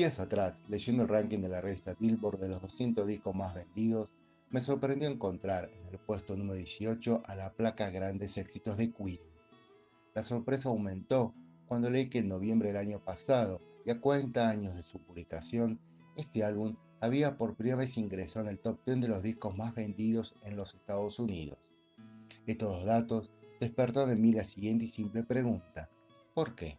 Días atrás, leyendo el ranking de la revista Billboard de los 200 discos más vendidos, me sorprendió encontrar en el puesto número 18 a la placa Grandes Éxitos de Queen. La sorpresa aumentó cuando leí que en noviembre del año pasado, y a 40 años de su publicación, este álbum había por primera vez ingresado en el top 10 de los discos más vendidos en los Estados Unidos. Estos datos despertaron en mí la siguiente y simple pregunta. ¿Por qué?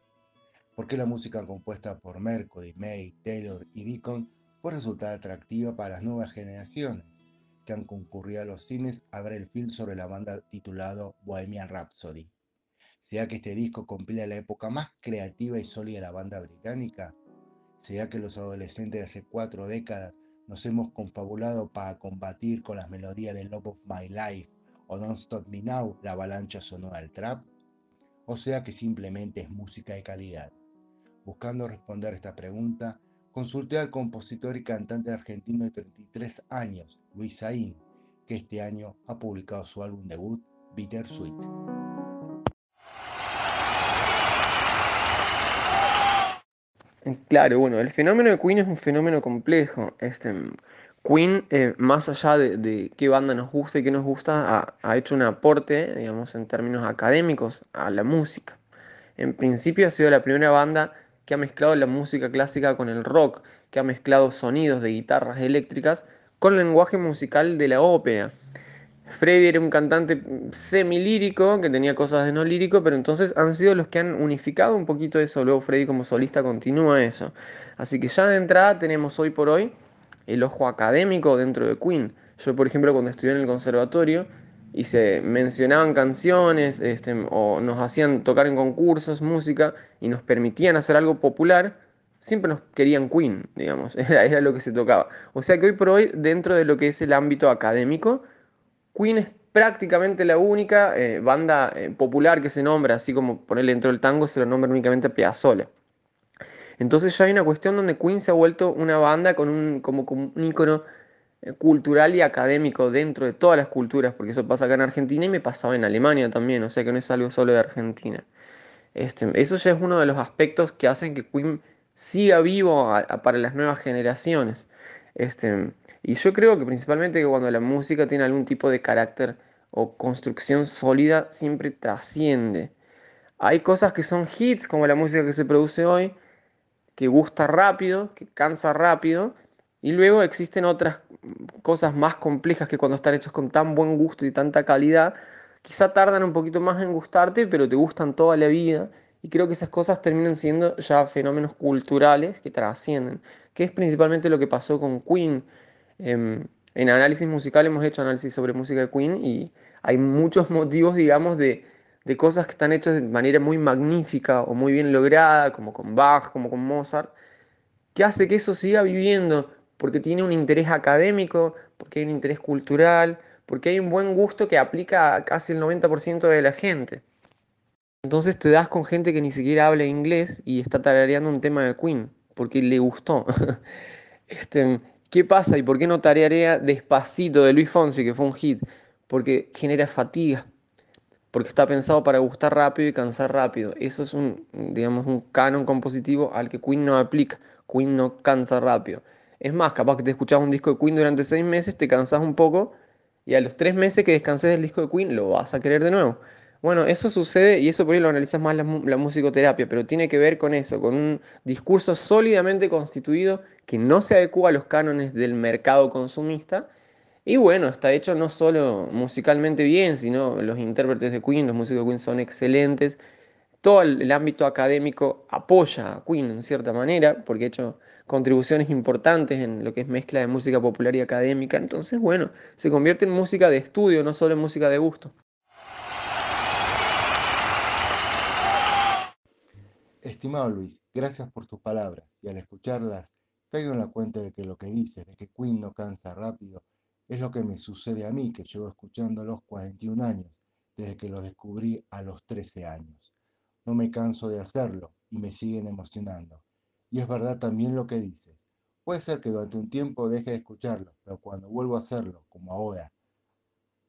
¿Por qué la música compuesta por Mercury, May, Taylor y Deacon puede resultar atractiva para las nuevas generaciones que han concurrido a los cines a ver el film sobre la banda titulado Bohemian Rhapsody? ¿Será que este disco compila la época más creativa y sólida de la banda británica? ¿Será que los adolescentes de hace cuatro décadas nos hemos confabulado para combatir con las melodías de Love of My Life o Don't Stop Me Now, la avalancha sonora del trap? ¿O sea que simplemente es música de calidad? Buscando responder esta pregunta, consulté al compositor y cantante argentino de 33 años, Luis Saín, que este año ha publicado su álbum debut, Bitter Sweet. Claro, bueno, el fenómeno de Queen es un fenómeno complejo. Este, Queen, eh, más allá de, qué banda nos gusta y qué nos gusta, ha, ha, hecho un aporte, digamos, en términos académicos a la música. En principio ha sido la primera banda que ha mezclado la música clásica con el rock, que ha mezclado sonidos de guitarras eléctricas con el lenguaje musical de la ópera. Freddy era un cantante semi-lírico, que tenía cosas de no lírico, pero entonces han sido los que han unificado un poquito eso. Luego Freddy como solista continúa eso. Así que ya de entrada tenemos hoy por hoy el ojo académico dentro de Queen. Yo, por ejemplo, cuando estudié en el conservatorio, y se mencionaban canciones este, o nos hacían tocar en concursos, música y nos permitían hacer algo popular, siempre nos querían Queen, digamos, era, era lo que se tocaba. O sea que hoy por hoy, dentro de lo que es el ámbito académico, Queen es prácticamente la única eh, banda eh, popular que se nombra, así como ponerle dentro del tango se lo nombra únicamente a Piazzolla. Entonces ya hay una cuestión donde Queen se ha vuelto una banda con un, como, como un ícono cultural y académico dentro de todas las culturas, porque eso pasa acá en Argentina y me pasaba en Alemania también, o sea que no es algo solo de Argentina. Este, eso ya es uno de los aspectos que hacen que Queen siga vivo para las nuevas generaciones. Este, y yo creo que principalmente que cuando la música tiene algún tipo de carácter o construcción sólida, siempre trasciende. Hay cosas que son hits, como la música que se produce hoy, que gusta rápido, que cansa rápido, y luego existen otras cosas más complejas que cuando están hechos con tan buen gusto y tanta calidad, quizá tardan un poquito más en gustarte, pero te gustan toda la vida. Y creo que esas cosas terminan siendo ya fenómenos culturales que trascienden, que es principalmente lo que pasó con Queen. Em, en análisis musical hemos hecho análisis sobre música de Queen y hay muchos motivos, digamos, de, de cosas que están hechas de manera muy magnífica o muy bien lograda, como con Bach, como con Mozart, que hace que eso siga viviendo porque tiene un interés académico, porque hay un interés cultural, porque hay un buen gusto que aplica a casi el 90% de la gente. Entonces te das con gente que ni siquiera habla inglés y está tarareando un tema de Queen, porque le gustó. este, ¿Qué pasa y por qué no tarearea Despacito de Luis Fonsi, que fue un hit? Porque genera fatiga, porque está pensado para gustar rápido y cansar rápido. Eso es un, digamos, un canon compositivo al que Queen no aplica. Queen no cansa rápido. Es más, capaz que te escuchás un disco de Queen durante seis meses, te cansás un poco y a los tres meses que descanses del disco de Queen lo vas a querer de nuevo. Bueno, eso sucede y eso por ahí lo analizas más la, la, musicoterapia, pero tiene que ver con eso, con un discurso sólidamente constituido que no se adecua a los cánones del mercado consumista. Y bueno, está hecho no solo musicalmente bien, sino los intérpretes de Queen, los músicos de Queen son excelentes. Todo el, ámbito académico apoya a Queen en cierta manera, porque ha hecho contribuciones importantes en lo que es mezcla de música popular y académica. Entonces, bueno, se convierte en música de estudio, no solo en música de gusto. Estimado Luis, gracias por tus palabras y al escucharlas caigo en la cuenta de que lo que dices de que Queen no cansa rápido es lo que me sucede a mí que llevo escuchando los 41 años desde que lo descubrí a los 13 años. No me canso de hacerlo y me siguen emocionando. Y es verdad también lo que dices. Puede ser que durante un tiempo deje de escucharlo, pero cuando vuelvo a hacerlo, como ahora,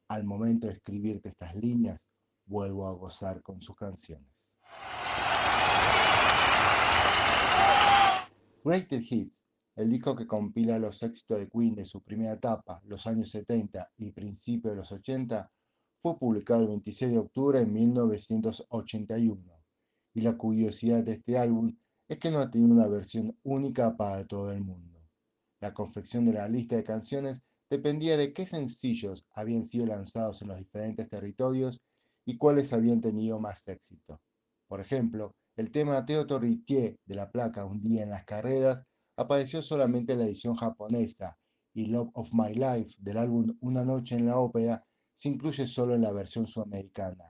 al momento de escribirte estas líneas, vuelvo a gozar con sus canciones. Greatest Hits, el disco que compila los éxitos de Queen de su primera etapa, los años 70 y principios de los 80, fue publicado el 26 de octubre de 1981. Y la curiosidad de este álbum es que no ha tenido una versión única para todo el mundo. La confección de la lista de canciones dependía de qué sencillos habían sido lanzados en los diferentes territorios y cuáles habían tenido más éxito. Por ejemplo, el tema Théo Ritier de la placa Un día en las carreras apareció solamente en la edición japonesa y Love of My Life del álbum Una noche en la ópera se incluye solo en la versión sudamericana.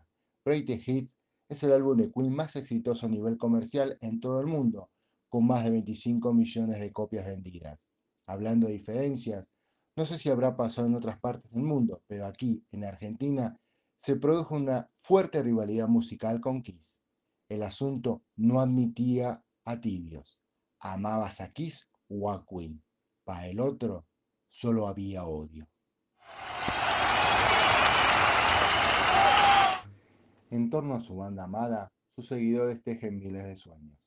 Greatest Hits es el álbum de Queen más exitoso a nivel comercial en todo el mundo, con más de 25 millones de copias vendidas. Hablando de diferencias, no sé si habrá pasado en otras partes del mundo, pero aquí, en Argentina, se produjo una fuerte rivalidad musical con Kiss. El asunto no admitía a tibios. ¿Amabas a Kiss o a Queen? Para el otro, solo había odio. En torno a su banda amada, sus seguidores tejen miles de sueños.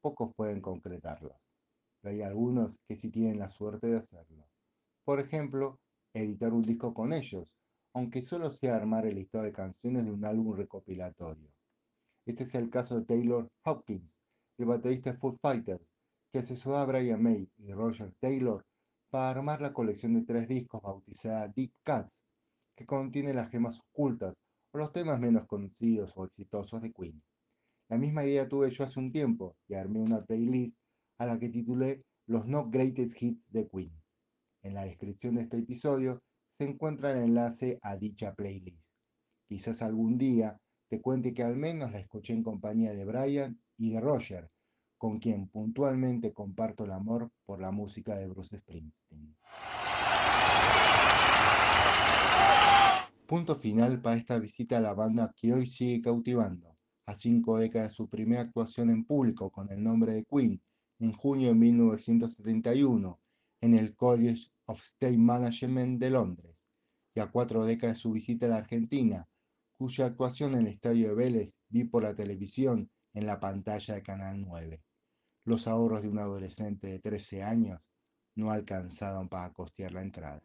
Pocos pueden concretarlos, pero hay algunos que sí tienen la suerte de hacerlo. Por ejemplo, editar un disco con ellos, aunque solo sea armar el listado de canciones de un álbum recopilatorio. Este es el caso de Taylor Hopkins, el baterista de Foo Fighters, que asesoró a Brian May y Roger Taylor para armar la colección de tres discos bautizada Deep Cuts, que contiene las gemas ocultas o los temas menos conocidos o exitosos de Queen. La misma idea tuve yo hace un tiempo y armé una playlist a la que titulé Los No Greatest Hits de Queen. En la descripción de este episodio se encuentra el enlace a dicha playlist. Quizás algún día te cuente que al menos la escuché en compañía de Brian y de Roger, con quien puntualmente comparto el amor por la música de Bruce Springsteen. Punto final para esta visita a la banda que hoy sigue cautivando. A cinco décadas de su primera actuación en público con el nombre de Queen, en junio de 1971, en el College of State Management de Londres, y a cuatro décadas de su visita a la Argentina, cuya actuación en el estadio de Vélez vi por la televisión en la pantalla de Canal 9. Los ahorros de un adolescente de 13 años no alcanzaron para costear la entrada.